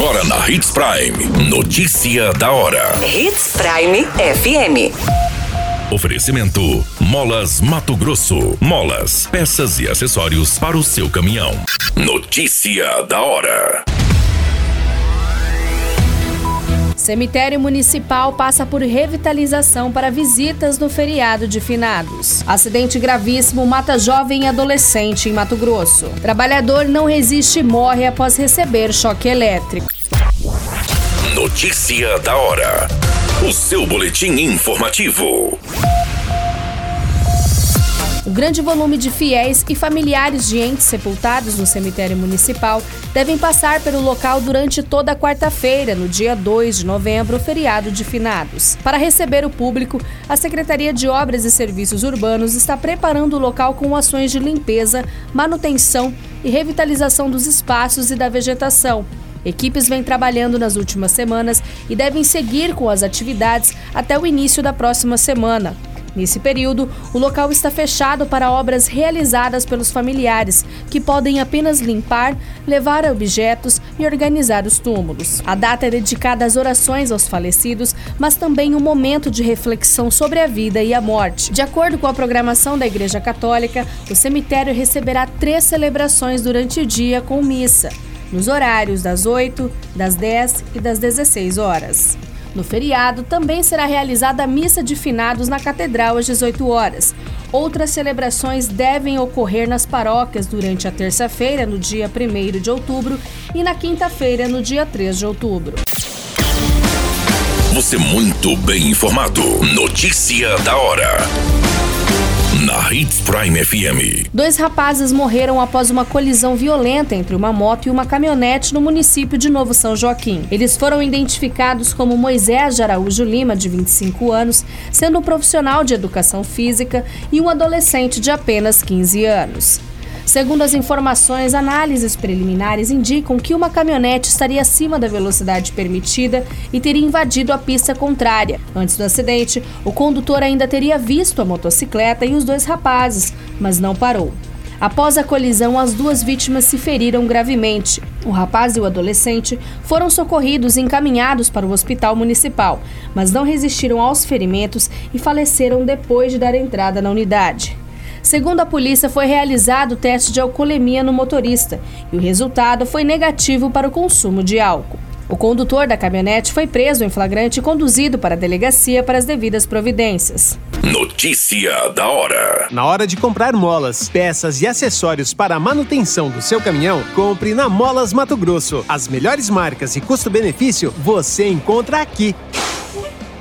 Agora na Hits Prime. Notícia da hora. Hits Prime FM. Oferecimento: Molas Mato Grosso. Molas, peças e acessórios para o seu caminhão. Notícia da hora. Cemitério Municipal passa por revitalização para visitas no feriado de finados. Acidente gravíssimo mata jovem e adolescente em Mato Grosso. Trabalhador não resiste e morre após receber choque elétrico. Notícia da hora. O seu boletim informativo. O grande volume de fiéis e familiares de entes sepultados no cemitério municipal devem passar pelo local durante toda a quarta-feira, no dia 2 de novembro, feriado de finados. Para receber o público, a Secretaria de Obras e Serviços Urbanos está preparando o local com ações de limpeza, manutenção e revitalização dos espaços e da vegetação. Equipes vêm trabalhando nas últimas semanas e devem seguir com as atividades até o início da próxima semana. Nesse período, o local está fechado para obras realizadas pelos familiares, que podem apenas limpar, levar objetos e organizar os túmulos. A data é dedicada às orações aos falecidos, mas também um momento de reflexão sobre a vida e a morte. De acordo com a programação da Igreja Católica, o cemitério receberá três celebrações durante o dia com missa, nos horários das 8, das 10 e das 16 horas. No feriado, também será realizada a missa de finados na Catedral às 18 horas. Outras celebrações devem ocorrer nas paróquias durante a terça-feira, no dia 1 de outubro, e na quinta-feira, no dia 3 de outubro. Você muito bem informado. Notícia da hora na Hits Prime FM. Dois rapazes morreram após uma colisão violenta entre uma moto e uma caminhonete no município de Novo São Joaquim. Eles foram identificados como Moisés de Araújo Lima, de 25 anos, sendo um profissional de educação física, e um adolescente de apenas 15 anos. Segundo as informações, análises preliminares indicam que uma caminhonete estaria acima da velocidade permitida e teria invadido a pista contrária. Antes do acidente, o condutor ainda teria visto a motocicleta e os dois rapazes, mas não parou. Após a colisão, as duas vítimas se feriram gravemente. O rapaz e o adolescente foram socorridos e encaminhados para o hospital municipal, mas não resistiram aos ferimentos e faleceram depois de dar entrada na unidade. Segundo a polícia, foi realizado o teste de alcoolemia no motorista e o resultado foi negativo para o consumo de álcool. O condutor da caminhonete foi preso em flagrante e conduzido para a delegacia para as devidas providências. Notícia da hora. Na hora de comprar molas, peças e acessórios para a manutenção do seu caminhão, compre na Molas Mato Grosso. As melhores marcas e custo-benefício você encontra aqui.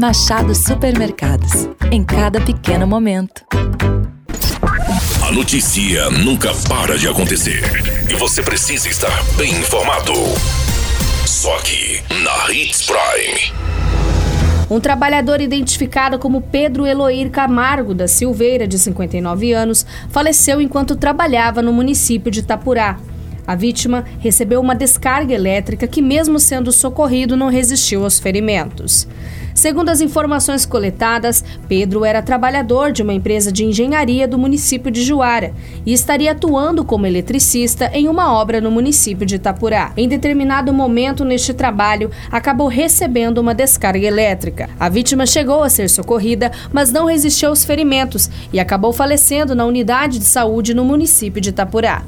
Machado Supermercados. Em cada pequeno momento. A notícia nunca para de acontecer. E você precisa estar bem informado. Só aqui, na Hits Prime. Um trabalhador identificado como Pedro Eloir Camargo da Silveira, de 59 anos, faleceu enquanto trabalhava no município de Itapurá. A vítima recebeu uma descarga elétrica que, mesmo sendo socorrido, não resistiu aos ferimentos. Segundo as informações coletadas, Pedro era trabalhador de uma empresa de engenharia do município de Juara e estaria atuando como eletricista em uma obra no município de Itapurá. Em determinado momento neste trabalho, acabou recebendo uma descarga elétrica. A vítima chegou a ser socorrida, mas não resistiu aos ferimentos e acabou falecendo na unidade de saúde no município de Itapurá.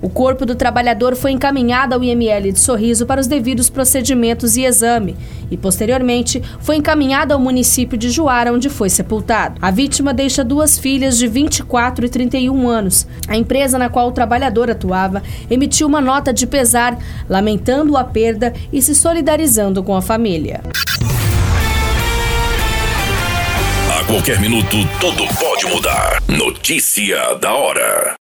O corpo do trabalhador foi encaminhado ao IML de Sorriso para os devidos procedimentos e exame e, posteriormente, foi encaminhado ao município de Juara, onde foi sepultado. A vítima deixa duas filhas de 24 e 31 anos. A empresa na qual o trabalhador atuava emitiu uma nota de pesar, lamentando a perda e se solidarizando com a família. A qualquer minuto, tudo pode mudar. Notícia da hora.